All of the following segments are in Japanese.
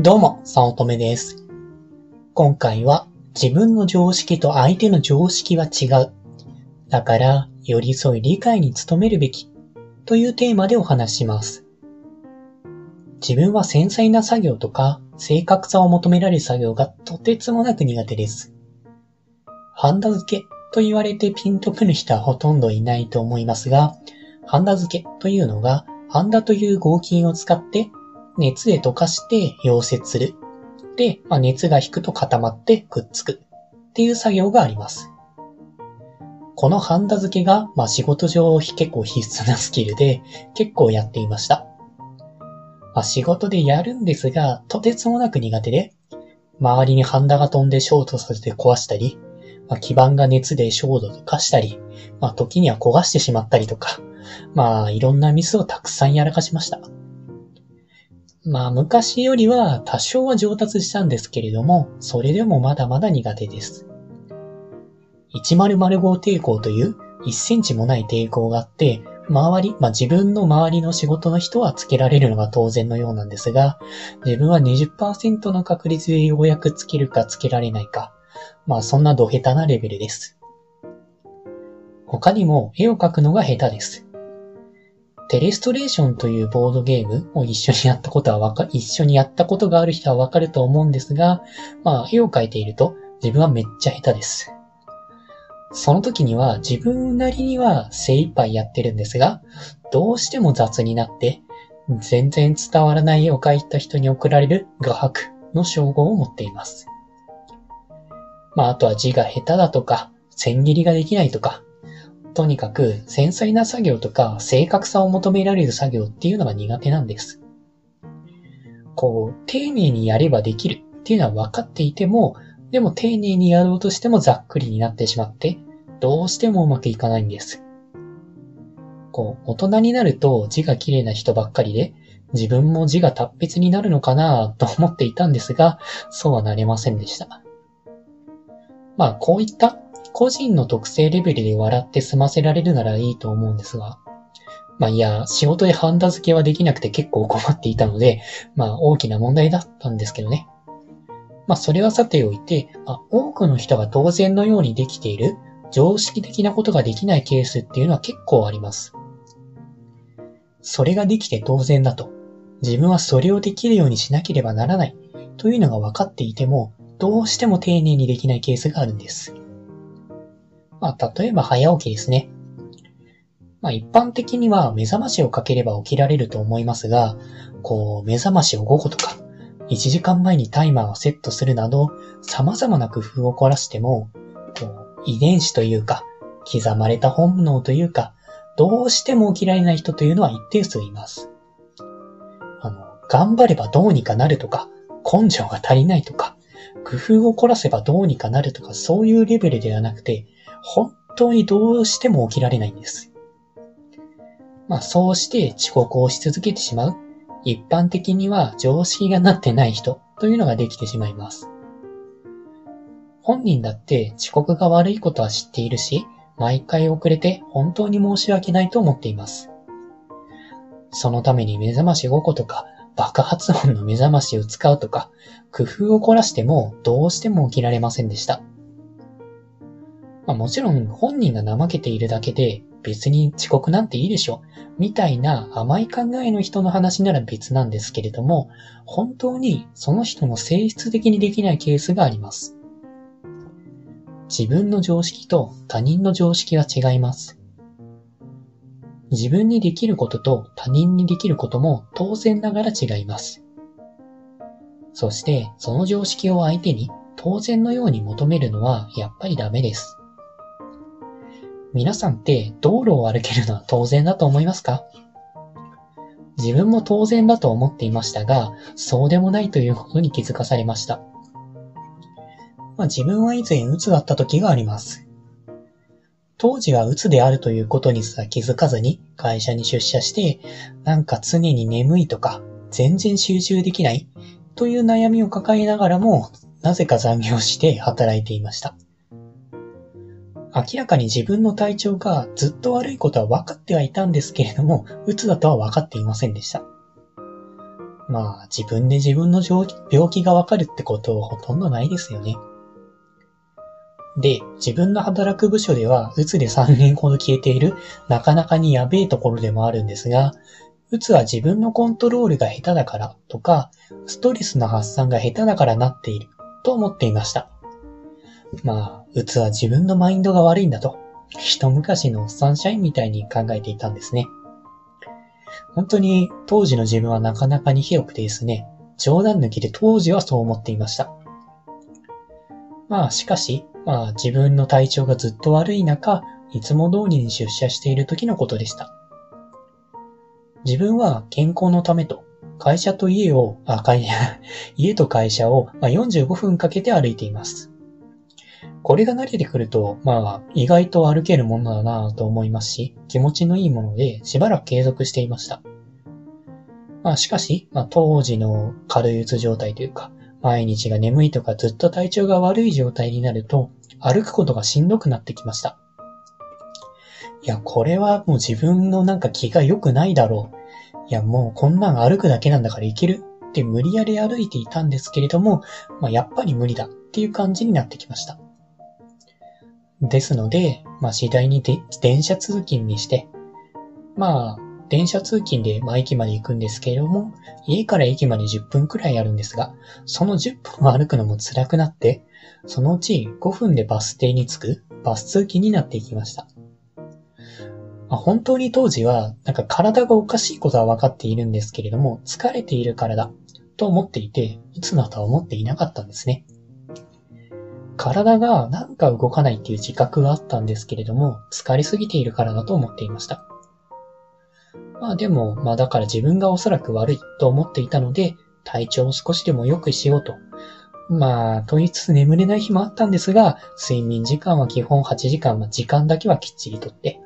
どうも、さおとめです。今回は自分の常識と相手の常識は違う。だから、寄り添い理解に努めるべき。というテーマでお話します。自分は繊細な作業とか、正確さを求められる作業がとてつもなく苦手です。ハンダ付けと言われてピンとくる人はほとんどいないと思いますが、ハンダ付けというのが、ハンダという合金を使って熱で溶かして溶接する。で、まあ、熱が引くと固まってくっつく。っていう作業があります。このハンダ付けが、まあ、仕事上結構必須なスキルで結構やっていました。まあ、仕事でやるんですが、とてつもなく苦手で、周りにハンダが飛んでショートさせて壊したり、まあ、基板が熱でショートとかしたり、まあ、時には焦がしてしまったりとか、まあ、いろんなミスをたくさんやらかしました。まあ昔よりは多少は上達したんですけれども、それでもまだまだ苦手です。1005抵抗という1センチもない抵抗があって、周り、まあ自分の周りの仕事の人はつけられるのが当然のようなんですが、自分は20%の確率でようやくつけるかつけられないか、まあそんなど下手なレベルです。他にも絵を描くのが下手です。テレストレーションというボードゲームを一緒にやったことはわか、一緒にやったことがある人はわかると思うんですが、まあ、絵を描いていると自分はめっちゃ下手です。その時には自分なりには精一杯やってるんですが、どうしても雑になって、全然伝わらない絵を描いた人に送られる画伯の称号を持っています。まあ、あとは字が下手だとか、線切りができないとか、とにかく繊細な作業とか正確さを求められる作業っていうのが苦手なんです。こう、丁寧にやればできるっていうのは分かっていても、でも丁寧にやろうとしてもざっくりになってしまって、どうしてもうまくいかないんです。こう、大人になると字が綺麗な人ばっかりで、自分も字が達筆になるのかなと思っていたんですが、そうはなれませんでした。まあ、こういった個人の特性レベルで笑って済ませられるならいいと思うんですが、まあいや、仕事でハンダ付けはできなくて結構困っていたので、まあ大きな問題だったんですけどね。まあそれはさておいて、まあ、多くの人が当然のようにできている常識的なことができないケースっていうのは結構あります。それができて当然だと。自分はそれをできるようにしなければならないというのが分かっていても、どうしても丁寧にできないケースがあるんです。まあ、例えば早起きですね。まあ、一般的には目覚ましをかければ起きられると思いますが、こう、目覚ましを午後とか、1時間前にタイマーをセットするなど、様々な工夫を凝らしても、こう、遺伝子というか、刻まれた本能というか、どうしても起きられない人というのは一定数います。あの、頑張ればどうにかなるとか、根性が足りないとか、工夫を凝らせばどうにかなるとか、そういうレベルではなくて、本当にどうしても起きられないんです。まあそうして遅刻をし続けてしまう。一般的には常識がなってない人というのができてしまいます。本人だって遅刻が悪いことは知っているし、毎回遅れて本当に申し訳ないと思っています。そのために目覚まし5個とか爆発音の目覚ましを使うとか、工夫を凝らしてもどうしても起きられませんでした。まあもちろん本人が怠けているだけで別に遅刻なんていいでしょ。みたいな甘い考えの人の話なら別なんですけれども、本当にその人の性質的にできないケースがあります。自分の常識と他人の常識は違います。自分にできることと他人にできることも当然ながら違います。そしてその常識を相手に当然のように求めるのはやっぱりダメです。皆さんって道路を歩けるのは当然だと思いますか？自分も当然だと思っていましたが、そうでもないということに気づかされました。まあ、自分は以前鬱だった時があります。当時は鬱であるということにすら気づかずに会社に出社して、なんか常に眠いとか、全然集中できないという悩みを抱えながらも、なぜか残業して働いていました。明らかに自分の体調がずっと悪いことは分かってはいたんですけれども、鬱だとは分かっていませんでした。まあ自分で自分の病気がわかるってことはほとんどないですよね。で、自分の働く部署では、うつで3年ほど消えている、なかなかにやべえところでもあるんですが、うつは自分のコントロールが下手だからとか、ストレスの発散が下手だからなっていると思っていました。まあ、うつは自分のマインドが悪いんだと、一昔のサンシャインみたいに考えていたんですね。本当に当時の自分はなかなかに広くてですね、冗談抜きで当時はそう思っていました。まあしかし、まあ自分の体調がずっと悪い中、いつも通りに出社している時のことでした。自分は健康のためと、会社と家を、あ、会、家と会社を、ま、45分かけて歩いています。これが慣れてくると、まあ、意外と歩けるものだなと思いますし、気持ちのいいもので、しばらく継続していました。まあ、しかし、まあ、当時の軽いうつ状態というか、毎日が眠いとかずっと体調が悪い状態になると、歩くことがしんどくなってきました。いや、これはもう自分のなんか気が良くないだろう。いや、もうこんなん歩くだけなんだからいけるって無理やり歩いていたんですけれども、まあ、やっぱり無理だっていう感じになってきました。ですので、まあ、次第に電車通勤にして、まあ、電車通勤で、まあ、駅まで行くんですけれども、家から駅まで10分くらいあるんですが、その10分歩くのも辛くなって、そのうち5分でバス停に着くバス通勤になっていきました。まあ、本当に当時は、なんか体がおかしいことは分かっているんですけれども、疲れているからだと思っていて、うつだとは思っていなかったんですね。体がなんか動かないっていう自覚があったんですけれども、疲れすぎているからだと思っていました。まあでも、まあだから自分がおそらく悪いと思っていたので、体調を少しでも良くしようと。まあ、と言いつつ眠れない日もあったんですが、睡眠時間は基本8時間、まあ時間だけはきっちりとって、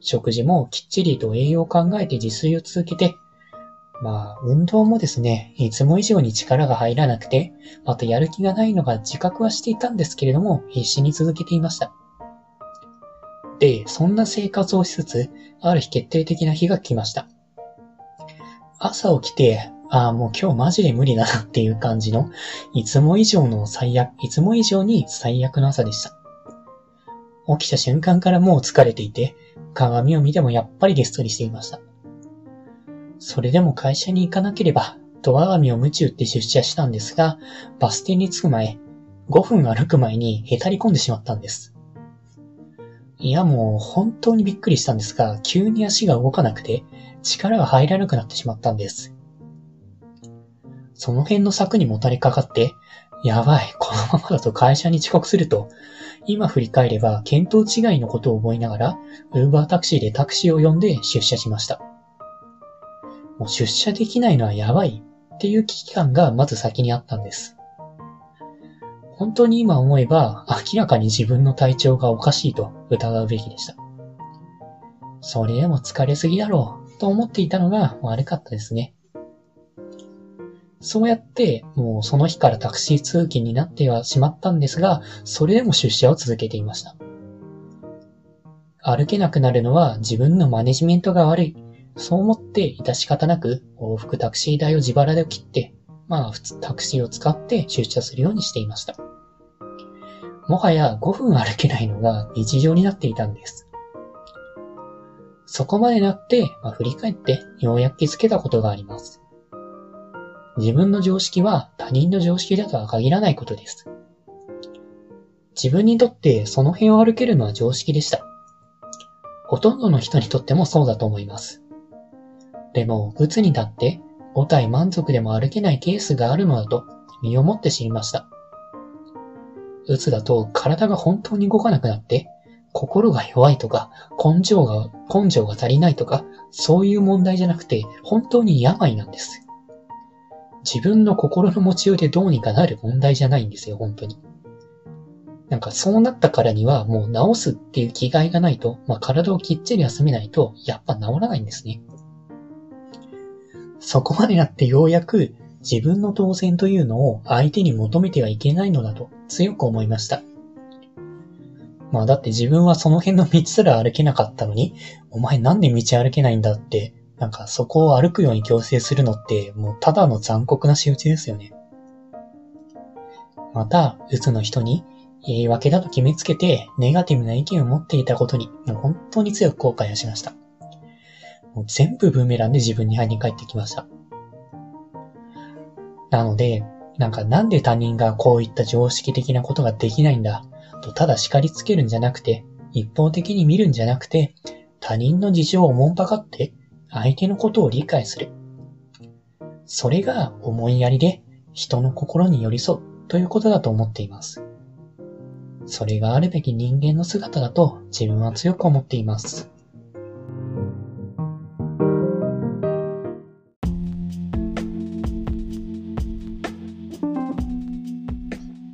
食事もきっちりと栄養を考えて自炊を続けて、まあ、運動もですね、いつも以上に力が入らなくて、またやる気がないのが自覚はしていたんですけれども、必死に続けていました。で、そんな生活をしつつ、ある日決定的な日が来ました。朝起きて、ああ、もう今日マジで無理だなっていう感じの、いつも以上の最悪、いつも以上に最悪の朝でした。起きた瞬間からもう疲れていて、鏡を見てもやっぱりげっそりしていました。それでも会社に行かなければ、と我が身を夢中って出社したんですが、バス停に着く前、5分歩く前にへたり込んでしまったんです。いやもう本当にびっくりしたんですが、急に足が動かなくて、力が入らなくなってしまったんです。その辺の柵にもたれかかって、やばい、このままだと会社に遅刻すると、今振り返れば見当違いのことを思いながら、ウーバータクシーでタクシーを呼んで出社しました。もう出社できないのはやばいっていう危機感がまず先にあったんです。本当に今思えば明らかに自分の体調がおかしいと疑うべきでした。それでも疲れすぎだろうと思っていたのが悪かったですね。そうやって、もうその日からタクシー通勤になってはしまったんですが、それでも出社を続けていました。歩けなくなるのは自分のマネジメントが悪いそう思って致し方なく往復タクシー代を自腹で切って、まあ普通タクシーを使って出社するようにしていました。もはや5分歩けないのが日常になっていたんです。そこまでなって、まあ、振り返ってようやく気づけたことがあります。自分の常識は他人の常識だとは限らないことです。自分にとってその辺を歩けるのは常識でした。ほとんどの人にとってもそうだと思います。でも、鬱になって5体満足でも歩けないケースがあるのだと身をもって知りました。鬱だと体が本当に動かなくなって、心が弱いとか、根性が、根性が足りないとか、そういう問題じゃなくて、本当に病なんです。自分の心の持ちようでどうにかなる問題じゃないんですよ、本当に。なんかそうなったからにはもう治すっていう気概がないと、まあ体をきっちり休めないと、やっぱ治らないんですね。そこまでなってようやく自分の当選というのを相手に求めてはいけないのだと強く思いました。まあだって自分はその辺の道すら歩けなかったのに、お前なんで道歩けないんだってなんかそこを歩くように強制するのってもうただの残酷な仕打ちですよね。また、うつの人に言い訳だと決めつけてネガティブな意見を持っていたことにもう本当に強く後悔をしました。もう全部ブーメランで自分に入り返ってきました。なので、なんかなんで他人がこういった常識的なことができないんだ？とただ叱りつけるんじゃなくて、一方的に見るんじゃなくて、他人の事情をもんぱかって相手のことを理解する。それが思いやりで人の心に寄り添うということだと思っています。それがあるべき人間の姿だと自分は強く思っています。